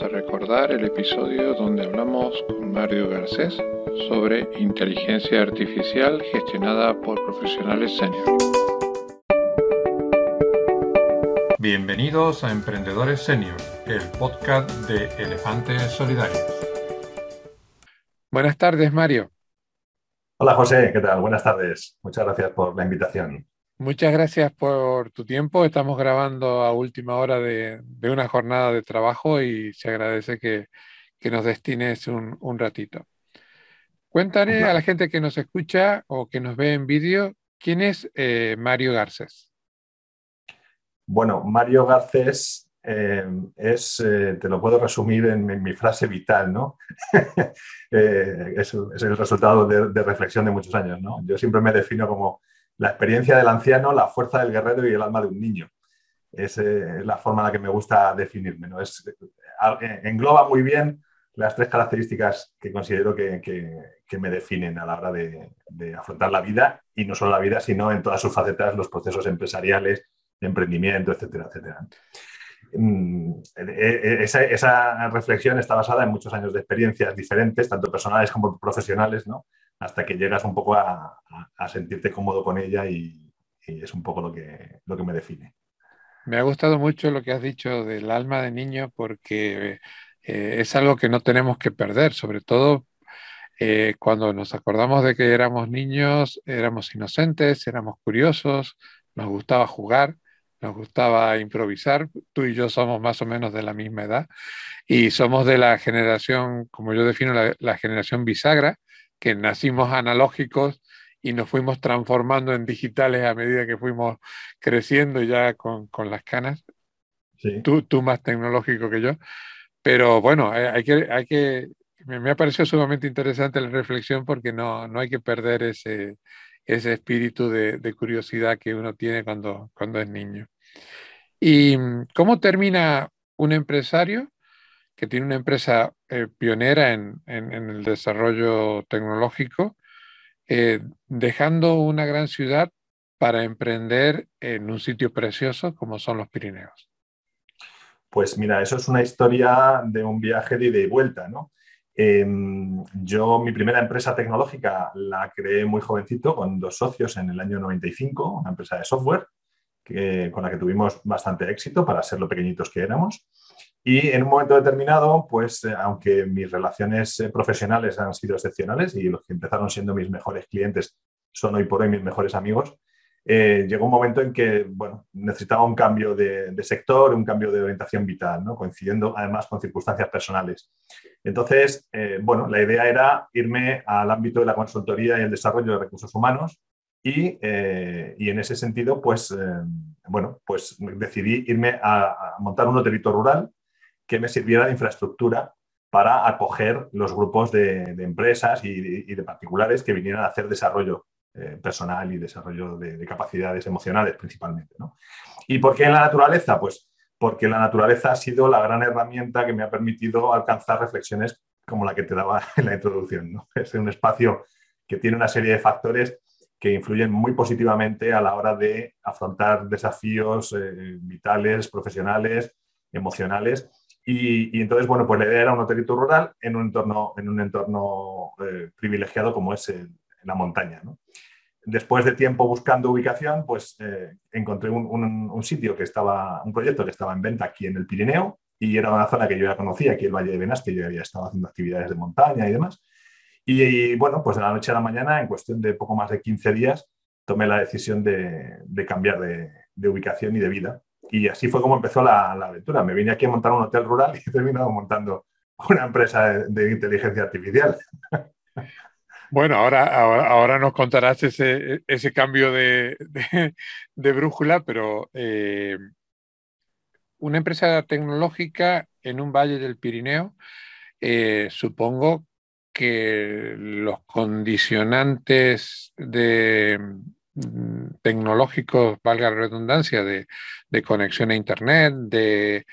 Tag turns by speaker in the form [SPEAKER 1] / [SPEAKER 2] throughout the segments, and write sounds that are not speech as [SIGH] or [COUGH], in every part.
[SPEAKER 1] vamos a recordar el episodio donde hablamos con Mario Garcés sobre inteligencia artificial gestionada por profesionales senior. Bienvenidos a Emprendedores Senior, el podcast de Elefantes Solidarios. Buenas tardes, Mario.
[SPEAKER 2] Hola, José, ¿qué tal? Buenas tardes. Muchas gracias por la invitación.
[SPEAKER 1] Muchas gracias por tu tiempo. Estamos grabando a última hora de, una jornada de trabajo y se agradece que, nos destines un, ratito. Cuéntale a la gente que nos escucha o que nos ve en vídeo, ¿quién es eh, Mario Garcés?
[SPEAKER 2] Bueno, Mario Garcés eh, es, eh, te lo puedo resumir en, mi frase vital, ¿no? [LAUGHS] es, el resultado de, de, reflexión de muchos años, ¿no? Yo siempre me defino como la experiencia del anciano, la fuerza del guerrero y el alma de un niño. Es, eh, la forma en la que me gusta definirme. ¿no? Es, eh, engloba muy bien las tres características que considero que, me definen a la hora de, afrontar la vida, y no solo la vida, sino en todas sus facetas, los procesos empresariales, emprendimiento, etcétera, etcétera. Mm, eh, esa, esa, reflexión está basada en muchos años de experiencias diferentes, tanto personales como profesionales, ¿no? Hasta que llegas un poco a, sentirte cómodo con ella y, es un poco lo que, lo que me define.
[SPEAKER 1] Me ha gustado mucho lo que has dicho del alma de niño porque eh, es algo que no tenemos que perder, sobre todo eh, cuando nos acordamos de que éramos niños, éramos inocentes, éramos curiosos, nos gustaba jugar, nos gustaba improvisar. Tú y yo somos más o menos de la misma edad y somos de la generación, como yo defino, la generación bisagra, que nacimos analógicos y nos fuimos transformando en digitales a medida que fuimos creciendo ya con, las canas. Tú, tú más tecnológico que yo. Pero bueno, eh, hay que, hay que, me, ha parecido sumamente interesante la reflexión porque no, no hay que perder ese, ese espíritu de, curiosidad que uno tiene cuando, cuando es niño. ¿Y cómo termina un empresario que tiene una empresa eh, pionera en, el desarrollo tecnológico, eh, dejando una gran ciudad para emprender en un sitio precioso como son los Pirineos.
[SPEAKER 2] Pues mira, eso es una historia de un viaje de ida y vuelta, ¿no? Em, yo mi primera empresa tecnológica la creé muy jovencito con dos socios en el año 95, una empresa de software con la que tuvimos bastante éxito para ser lo pequeñitos que éramos. Y en un momento determinado, pues eh, aunque mis relaciones eh, profesionales han sido excepcionales y los que empezaron siendo mis mejores clientes son hoy por hoy mis mejores amigos, eh, llegó un momento en que bueno, necesitaba un cambio de, sector, un cambio de orientación vital, ¿no? coincidiendo además con circunstancias personales. Entonces, bueno, la idea era irme al ámbito de la consultoría y el desarrollo de recursos humanos y, y en ese sentido, pues, bueno, pues decidí irme a, montar un hotelito rural que me sirviera de infraestructura para acoger los grupos de, empresas y de, particulares que vinieran a hacer desarrollo eh, personal y desarrollo de, capacidades emocionales principalmente. ¿Y por qué en la naturaleza? Pues porque la naturaleza ha sido la gran herramienta que me ha permitido alcanzar reflexiones como la que te daba [LAUGHS] en la introducción. Es un espacio que tiene una serie de factores que influyen muy positivamente a la hora de afrontar desafíos eh, vitales, profesionales, emocionales y, entonces, bueno, pues la idea era un hotelito rural en un entorno, en un entorno eh, privilegiado como es la montaña. Después de tiempo buscando ubicación, pues eh, encontré un, sitio que estaba, un proyecto que estaba en venta aquí en el Pirineo y era una zona que yo ya conocía, aquí el Valle de Benasque, yo había estado haciendo actividades de montaña y demás. Y, bueno, pues de la noche a la mañana, en cuestión de poco más de 15 días, tomé la decisión de, cambiar de ubicación y de vida. Y así fue como empezó la, aventura. Me vine aquí a montar un hotel rural y he terminado montando una empresa de, inteligencia artificial. [LAUGHS]
[SPEAKER 1] Bueno, ahora, ahora, nos contarás ese, ese cambio de, de, brújula, pero eh, una empresa tecnológica en un valle del Pirineo, eh, supongo que los condicionantes de, Mm, tecnológicos, valga la redundancia, de, conexión a Internet, de,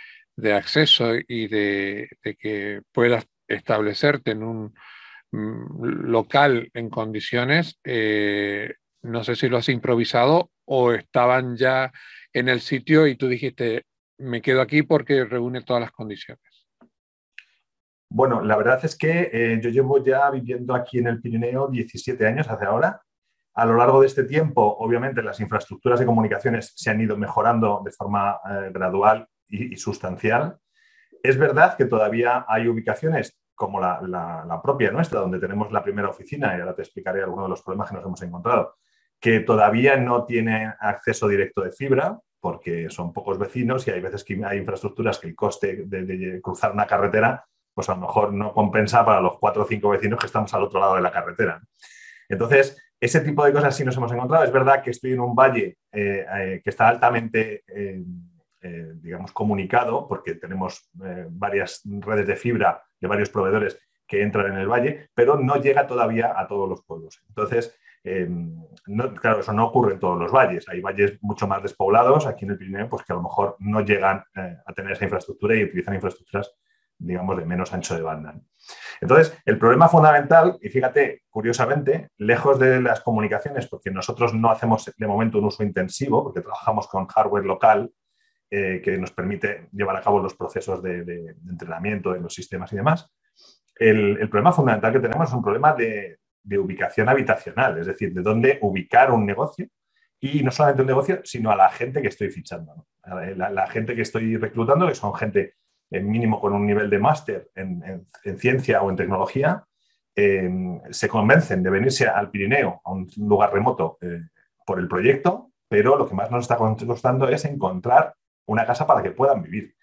[SPEAKER 1] acceso y de, que puedas establecerte en un mm, local en condiciones, eh, no sé si lo has improvisado o estaban ya en el sitio y tú dijiste, me quedo aquí porque reúne todas las condiciones.
[SPEAKER 2] Bueno, la verdad es que eh, yo llevo ya viviendo aquí en el Pirineo 17 años hace ahora. A lo largo de este tiempo, obviamente, las infraestructuras de comunicaciones se han ido mejorando de forma eh, gradual y, sustancial. Es verdad que todavía hay ubicaciones como la, propia nuestra, donde tenemos la primera oficina, y ahora te explicaré algunos de los problemas que nos hemos encontrado, que todavía no tienen acceso directo de fibra, porque son pocos vecinos y hay veces que hay infraestructuras que el coste de, cruzar una carretera, pues a lo mejor no compensa para los cuatro o cinco vecinos que estamos al otro lado de la carretera. Entonces, ese tipo de cosas sí nos hemos encontrado. Es verdad que estoy en un valle eh, eh, que está altamente, eh, digamos, comunicado, porque tenemos varias redes de fibra de varios proveedores que entran en el valle, pero no llega todavía a todos los pueblos. Entonces, claro, eso no ocurre en todos los valles. Hay valles mucho más despoblados aquí en el Pirineo, pues que a lo mejor no llegan a tener esa infraestructura y utilizan infraestructuras, digamos, de menos ancho de banda. Entonces, el problema fundamental, y fíjate, curiosamente, lejos de las comunicaciones, porque nosotros no hacemos de momento un uso intensivo, porque trabajamos con hardware local eh, que nos permite llevar a cabo los procesos de, entrenamiento de los sistemas y demás. el, problema fundamental que tenemos es un problema de, ubicación habitacional, es decir, de dónde ubicar un negocio y no solamente un negocio, sino a la gente que estoy fichando. La, gente que estoy reclutando, que son gente en mínimo con un nivel de máster en, ciencia o en tecnología, eh, se convencen de venirse al Pirineo, a un lugar remoto, eh, por el proyecto, pero lo que más nos está costando es encontrar una casa para que puedan vivir.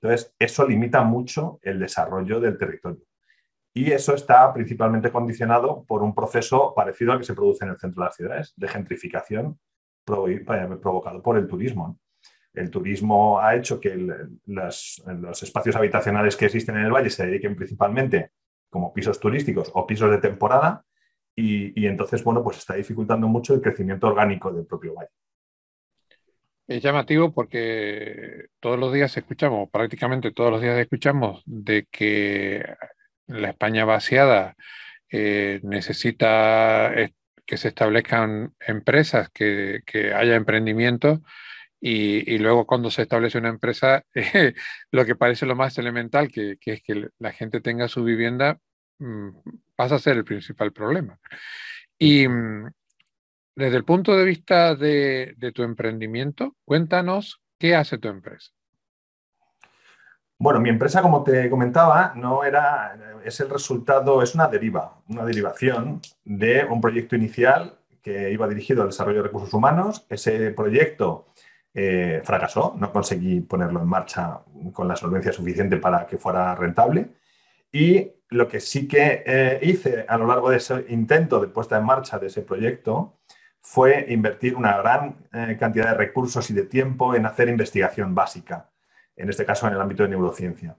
[SPEAKER 2] Entonces, eso limita mucho el desarrollo del territorio. Y eso está principalmente condicionado por un proceso parecido al que se produce en el centro de las ciudades, de gentrificación eh, provocado por el turismo. El turismo ha hecho que los espacios habitacionales que existen en el valle se dediquen principalmente como pisos turísticos o pisos de temporada y, entonces, bueno, pues está dificultando mucho el crecimiento orgánico del propio valle.
[SPEAKER 1] Es llamativo porque todos los días escuchamos, prácticamente todos los días escuchamos de que la España vaciada eh, necesita que se establezcan empresas, que, haya emprendimiento y, luego cuando se establece una empresa, [LAUGHS] lo que parece lo más elemental, que, es que la gente tenga su vivienda, mm, pasa a ser el principal problema. Y mm, desde el punto de vista de tu emprendimiento, cuéntanos qué hace tu empresa.
[SPEAKER 2] Bueno, mi empresa, como te comentaba, no era, es el resultado, es una deriva, una derivación de un proyecto inicial que iba dirigido al desarrollo de recursos humanos. Ese proyecto eh, fracasó, no conseguí ponerlo en marcha con la solvencia suficiente para que fuera rentable. Y lo que sí que eh, hice a lo largo de ese intento de puesta en marcha de ese proyecto fue invertir una gran eh, cantidad de recursos y de tiempo en hacer investigación básica en este caso en el ámbito de neurociencia.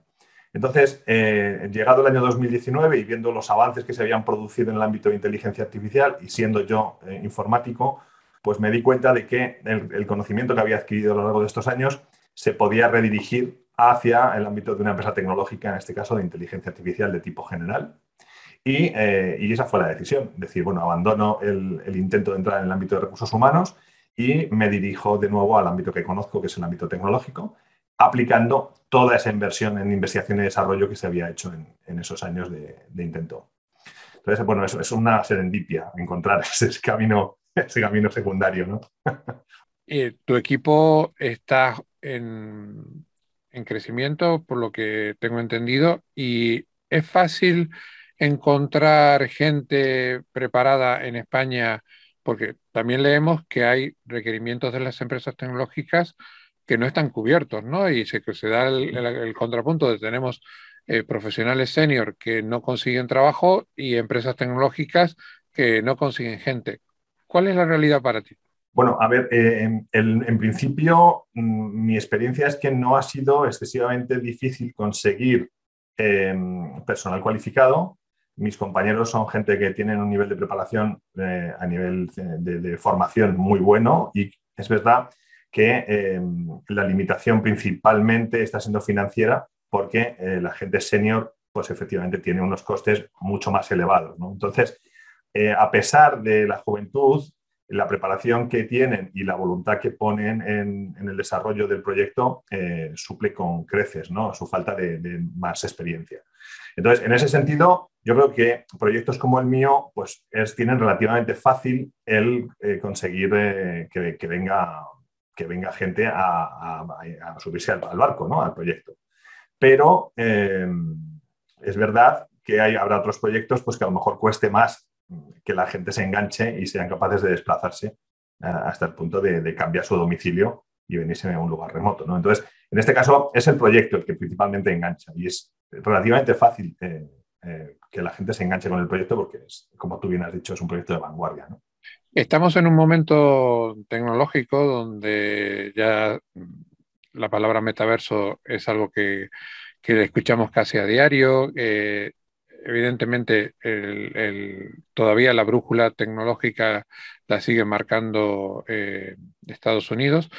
[SPEAKER 2] Entonces, llegado el año 2019 y viendo los avances que se habían producido en el ámbito de inteligencia artificial y siendo yo informático, pues me di cuenta de que el, conocimiento que había adquirido a lo largo de estos años se podía redirigir hacia el ámbito de una empresa tecnológica, en este caso de inteligencia artificial de tipo general. Y, eh, esa fue la decisión, decir, bueno, abandono el, intento de entrar en el ámbito de recursos humanos y me dirijo de nuevo al ámbito que conozco, que es el ámbito tecnológico, aplicando toda esa inversión en investigación y desarrollo que se había hecho en, esos años de, intento. Entonces, bueno, eso es una serendipia encontrar [LAUGHS] ese camino, ese camino secundario, ¿no?
[SPEAKER 1] tu equipo está en, en crecimiento, por lo que tengo entendido, y es fácil encontrar gente preparada en España, porque también leemos que hay requerimientos de las empresas tecnológicas que no están cubiertos, ¿no? Y se, se da el, contrapunto de tenemos eh, profesionales senior que no consiguen trabajo y empresas tecnológicas que no consiguen gente. ¿Cuál es la realidad para ti?
[SPEAKER 2] Bueno, a ver, eh, en, principio mm, mi experiencia es que no ha sido excesivamente difícil conseguir em, personal cualificado. Mis compañeros son gente que tienen un nivel de preparación eh, a nivel de, formación muy bueno y es verdad que eh, la limitación principalmente está siendo financiera porque eh, la gente senior, pues efectivamente tiene unos costes mucho más elevados. Entonces, eh, a pesar de la juventud, la preparación que tienen y la voluntad que ponen en, el desarrollo del proyecto eh, suple con creces ¿no? su falta de, más experiencia. Entonces, en ese sentido, yo creo que proyectos como el mío pues, es, tienen relativamente fácil el eh, conseguir eh, que, venga, que venga gente a, subirse al, barco, ¿no? al proyecto. Pero es verdad que hay, habrá otros proyectos pues, que a lo mejor cueste más que la gente se enganche y sean capaces de desplazarse eh, hasta el punto de, cambiar su domicilio y venirse a un lugar remoto. ¿no? Entonces, en este caso es el proyecto el que principalmente engancha y es relativamente fácil eh, eh, que la gente se enganche con el proyecto porque, es, como tú bien has dicho, es un proyecto de vanguardia.
[SPEAKER 1] Estamos en un momento tecnológico donde ya la palabra metaverso es algo que, que escuchamos casi a diario evidentemente todavía la brújula tecnológica la sigue marcando eh, Estados Unidos.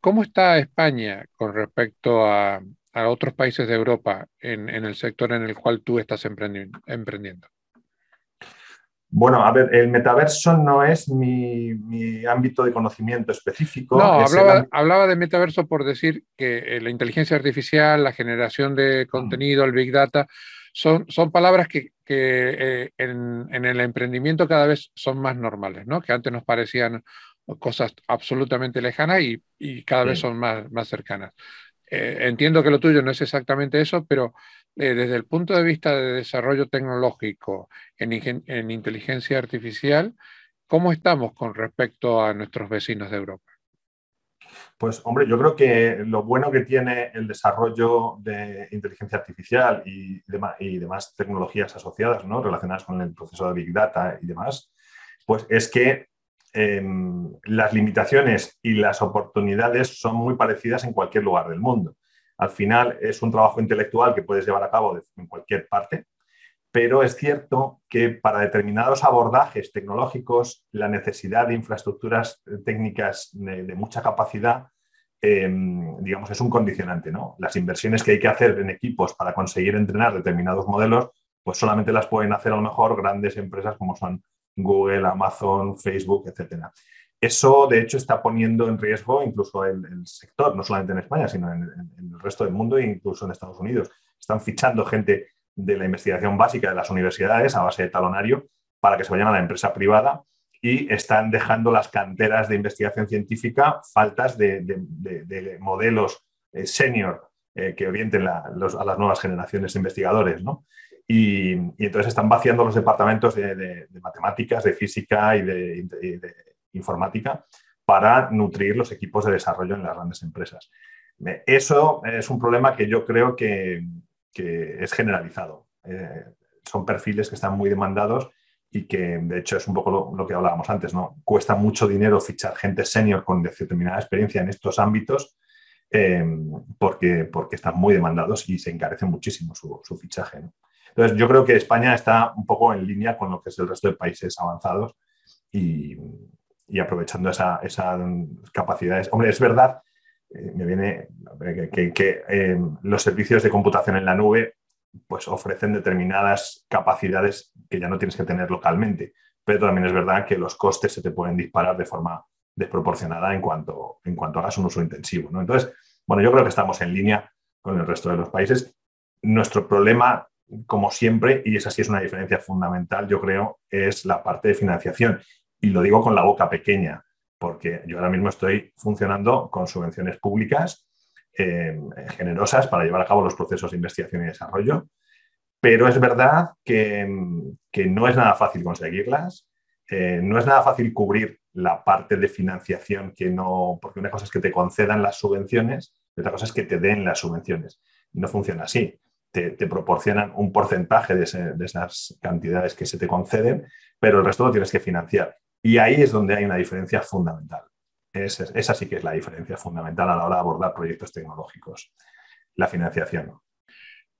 [SPEAKER 1] ¿Cómo está España con respecto a, otros países de Europa en, el sector en el cual tú estás emprendiendo?
[SPEAKER 2] Bueno, a ver, el metaverso no es mi, ámbito de conocimiento específico.
[SPEAKER 1] No, hablaba, de metaverso por decir que eh, la inteligencia artificial, la generación de contenido, el big data, son, son palabras que, eh, en, el emprendimiento cada vez son más normales, ¿no? Que antes nos parecían cosas absolutamente lejanas y, cada vez son más, más cercanas. Eh, entiendo que lo tuyo no es exactamente eso, pero eh, desde el punto de vista de desarrollo tecnológico en, en inteligencia artificial, ¿cómo estamos con respecto a nuestros vecinos de Europa?
[SPEAKER 2] Pues hombre, yo creo que lo bueno que tiene el desarrollo de inteligencia artificial y, demás tecnologías asociadas, ¿no? relacionadas con el proceso de Big Data y demás, pues es que em, las limitaciones y las oportunidades son muy parecidas en cualquier lugar del mundo. Al final es un trabajo intelectual que puedes llevar a cabo en cualquier parte, pero es cierto que para determinados abordajes tecnológicos la necesidad de infraestructuras técnicas de, mucha capacidad, em, digamos, es un condicionante. ¿no? Las inversiones que hay que hacer en equipos para conseguir entrenar determinados modelos, pues solamente las pueden hacer a lo mejor grandes empresas como son Google, Amazon, Facebook, etc. Eso, de hecho, está poniendo en riesgo incluso el, sector, no solamente en España, sino en, en el resto del mundo e incluso en Estados Unidos. Están fichando gente de la investigación básica de las universidades a base de talonario para que se vayan a la empresa privada y están dejando las canteras de investigación científica faltas de, modelos eh, senior eh, que orienten a las nuevas generaciones de investigadores. Y, entonces están vaciando los departamentos de, matemáticas, de física y de, informática para nutrir los equipos de desarrollo en las grandes empresas. Eso es un problema que yo creo que, que es generalizado. Eh, son perfiles que están muy demandados y que de hecho es un poco lo, que hablábamos antes, ¿no? Cuesta mucho dinero fichar gente senior con determinada experiencia en estos ámbitos eh, porque, porque están muy demandados y se encarece muchísimo su, fichaje. Entonces yo creo que España está un poco en línea con lo que es el resto de países avanzados y, aprovechando esas capacidades. Hombre, es verdad eh, me viene que, eh, los servicios de computación en la nube pues ofrecen determinadas capacidades que ya no tienes que tener localmente, pero también es verdad que los costes se te pueden disparar de forma desproporcionada en cuanto, en cuanto hagas un uso intensivo. ¿no? Entonces, bueno, yo creo que estamos en línea con el resto de los países. Nuestro problema, como siempre, y esa sí es una diferencia fundamental, yo creo, es la parte de financiación. Y lo digo con la boca pequeña porque yo ahora mismo estoy funcionando con subvenciones públicas eh, generosas para llevar a cabo los procesos de investigación y desarrollo, pero es verdad que, no es nada fácil conseguirlas, eh, no es nada fácil cubrir la parte de financiación que no, porque una cosa es que te concedan las subvenciones y otra cosa es que te den las subvenciones. No funciona así. Te, proporcionan un porcentaje de, de, esas cantidades que se te conceden, pero el resto lo tienes que financiar. Y ahí es donde hay una diferencia fundamental. esa sí que es la diferencia fundamental a la hora de abordar proyectos tecnológicos, la financiación.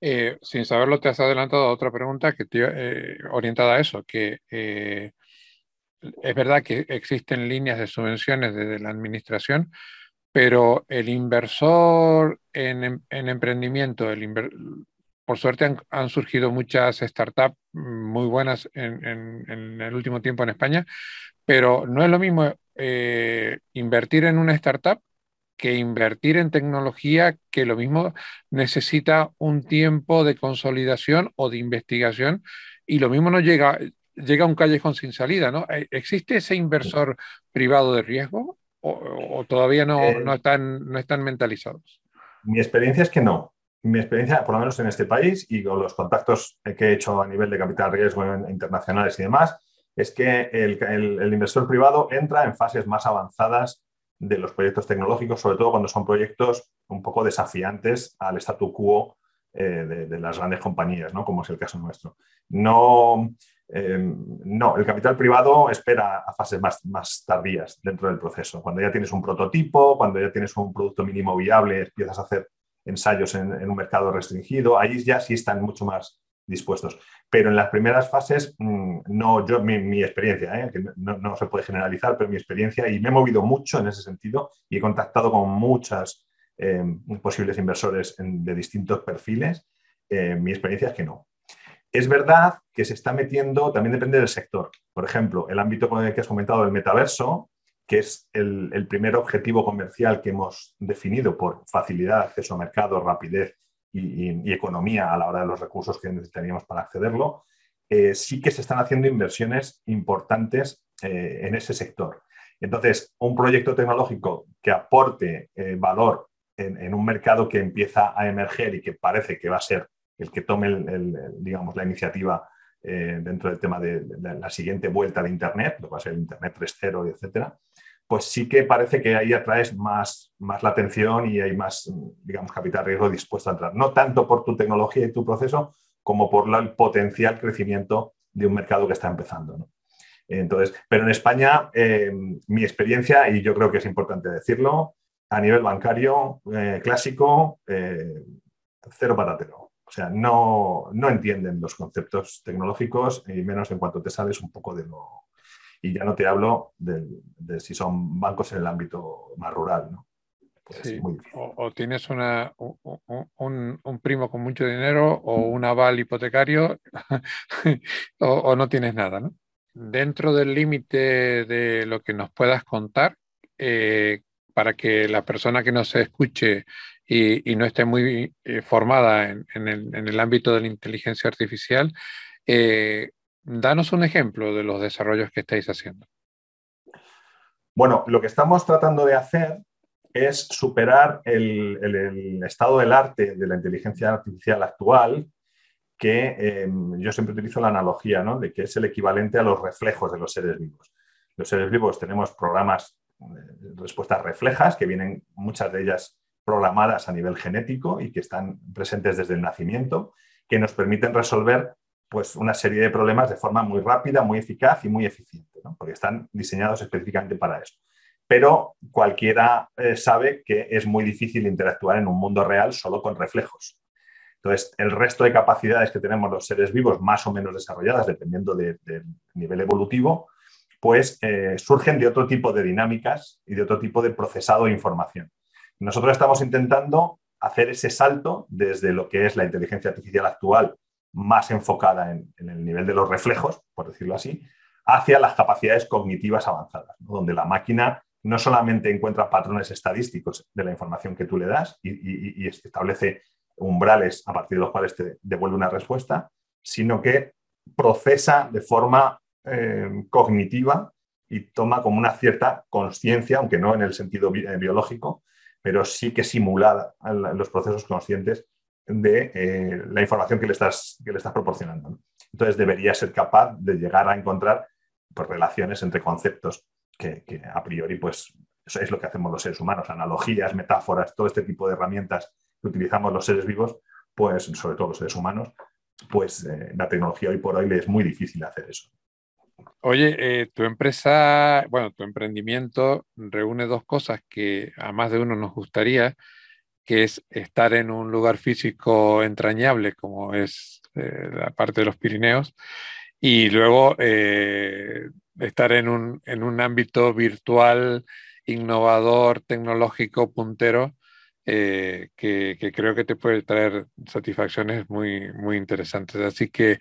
[SPEAKER 1] Eh, sin saberlo, te has adelantado a otra pregunta que eh, orientada a eso, que eh, es verdad que existen líneas de subvenciones desde la administración, pero el inversor en, emprendimiento, el, por suerte han, surgido muchas startups muy buenas en, el último tiempo en España, pero no es lo mismo eh, invertir en una startup que invertir en tecnología que lo mismo necesita un tiempo de consolidación o de investigación y lo mismo no llega, llega a un callejón sin salida, ¿no? Eh, ¿Existe ese inversor privado de riesgo o, todavía no, no, están, no están mentalizados?
[SPEAKER 2] Mi experiencia es que no. Mi experiencia, por lo menos en este país y con los contactos que he hecho a nivel de capital riesgo internacionales y demás, es que el, inversor privado entra en fases más avanzadas de los proyectos tecnológicos, sobre todo cuando son proyectos un poco desafiantes al statu quo eh, de, las grandes compañías, ¿no? como es el caso nuestro. No, eh, no, el capital privado espera a fases más, más tardías dentro del proceso. Cuando ya tienes un prototipo, cuando ya tienes un producto mínimo viable, empiezas a hacer ensayos en, en un mercado restringido, ahí ya sí están mucho más dispuestos. Pero en las primeras fases, mm, no, yo, mi, experiencia, ¿eh? que no, se puede generalizar, pero mi experiencia, y me he movido mucho en ese sentido y he contactado con muchas eh, posibles inversores de distintos perfiles, eh, mi experiencia es que no. Es verdad que se está metiendo, también depende del sector. Por ejemplo, el ámbito que has comentado del metaverso, que es el, primer objetivo comercial que hemos definido por facilidad acceso a mercado, rapidez y, economía a la hora de los recursos que necesitaríamos para accederlo, eh, sí que se están haciendo inversiones importantes eh, en ese sector. Entonces, un proyecto tecnológico que aporte eh, valor en, un mercado que empieza a emerger y que parece que va a ser el que tome digamos, la iniciativa dentro del tema de, la siguiente vuelta de Internet, lo que va a ser el Internet 3.0, etcétera, pues sí que parece que ahí atraes más, más la atención y hay más, digamos, capital riesgo dispuesto a entrar. No tanto por tu tecnología y tu proceso, como por el potencial crecimiento de un mercado que está empezando. Entonces, pero en España, eh, mi experiencia, y yo creo que es importante decirlo, a nivel bancario eh, clásico, eh, cero patatero. O sea, no, no entienden los conceptos tecnológicos y menos en cuanto te sales un poco de lo, y ya no te hablo de, si son bancos en el ámbito más rural, ¿no?
[SPEAKER 1] Pues o, tienes una, un, un, primo con mucho dinero o un aval hipotecario [LAUGHS] o, no tienes nada, ¿no? Dentro del límite de lo que nos puedas contar, eh, para que la persona que nos escuche y, y no esté muy eh, formada en, en, el, en, el, ámbito de la inteligencia artificial, eh, Danos un ejemplo de los desarrollos que estáis haciendo.
[SPEAKER 2] Bueno, lo que estamos tratando de hacer es superar el, estado del arte de la inteligencia artificial actual, que em, yo siempre utilizo la analogía ¿no? de que es el equivalente a los reflejos de los seres vivos. Los seres vivos tenemos programas, eh, respuestas reflejas, que vienen muchas de ellas programadas a nivel genético y que están presentes desde el nacimiento, que nos permiten resolver pues una serie de problemas de forma muy rápida, muy eficaz y muy eficiente, porque están diseñados específicamente para eso. Pero cualquiera eh, sabe que es muy difícil interactuar en un mundo real solo con reflejos. Entonces, el resto de capacidades que tenemos los seres vivos, más o menos desarrolladas, dependiendo del nivel evolutivo, pues eh, surgen de otro tipo de dinámicas y de otro tipo de procesado de información. Nosotros estamos intentando hacer ese salto desde lo que es la inteligencia artificial actual más enfocada en, el nivel de los reflejos, por decirlo así, hacia las capacidades cognitivas avanzadas, donde la máquina no solamente encuentra patrones estadísticos de la información que tú le das y, establece umbrales a partir de los cuales te devuelve una respuesta, sino que procesa de forma eh, cognitiva y toma como una cierta conciencia, aunque no en el sentido eh, biológico, pero sí que simula los procesos conscientes de eh, la información que le estás, que le estás proporcionando. Entonces debería ser capaz de llegar a encontrar pues, relaciones entre conceptos que, a priori pues, eso es lo que hacemos los seres humanos, analogías, metáforas, todo este tipo de herramientas que utilizamos los seres vivos, pues sobre todo los seres humanos, pues eh, la tecnología hoy por hoy le es muy difícil hacer eso.
[SPEAKER 1] Oye, eh, tu empresa, bueno, tu emprendimiento reúne dos cosas que a más de uno nos gustaría, que es estar en un lugar físico entrañable como es eh, la parte de los Pirineos, y luego eh, estar en un, en un, ámbito virtual, innovador, tecnológico, puntero, eh, que, creo que te puede traer satisfacciones muy, muy interesantes. Así que,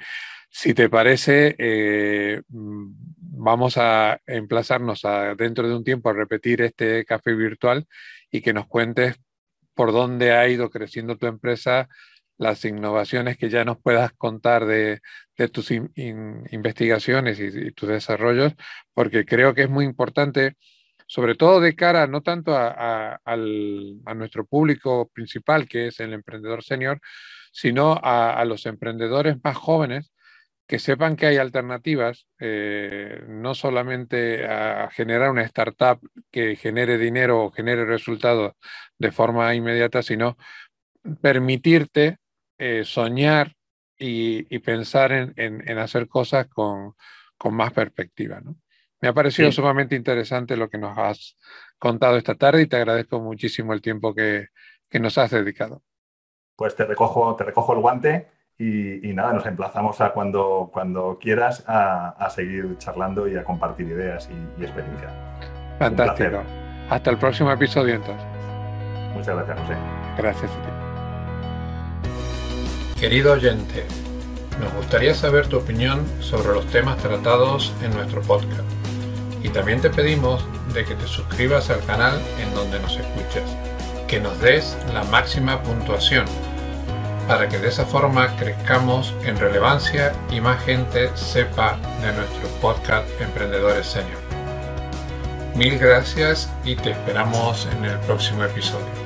[SPEAKER 1] si te parece, vamos a emplazarnos dentro de un tiempo a repetir este café virtual y que nos cuentes por dónde ha ido creciendo tu empresa, las innovaciones que ya nos puedas contar de, tus investigaciones y, tus desarrollos, porque creo que es muy importante, sobre todo de cara no tanto a, nuestro público principal, que es el emprendedor senior, sino a, los emprendedores más jóvenes que sepan que hay alternativas, eh, no solamente a generar una startup que genere dinero o genere resultados de forma inmediata, sino permitirte eh, soñar y, pensar en, hacer cosas con, más perspectiva. Me ha parecido sumamente interesante lo que nos has contado esta tarde y te agradezco muchísimo el tiempo que, nos has dedicado.
[SPEAKER 2] Pues te recojo, te recojo el guante y, nada, nos emplazamos a cuando, cuando quieras a, seguir charlando y a compartir ideas y, y experiencia.
[SPEAKER 1] Fantástico. Hasta el próximo episodio entonces.
[SPEAKER 2] Muchas gracias, José.
[SPEAKER 1] Gracias a ti. Querido oyente, nos gustaría saber tu opinión sobre los temas tratados en nuestro podcast. Y también te pedimos de que te suscribas al canal en donde nos escuchas, que nos des la máxima puntuación, para que de esa forma crezcamos en relevancia y más gente sepa de nuestro podcast Emprendedores Senior. Mil gracias y te esperamos en el próximo episodio.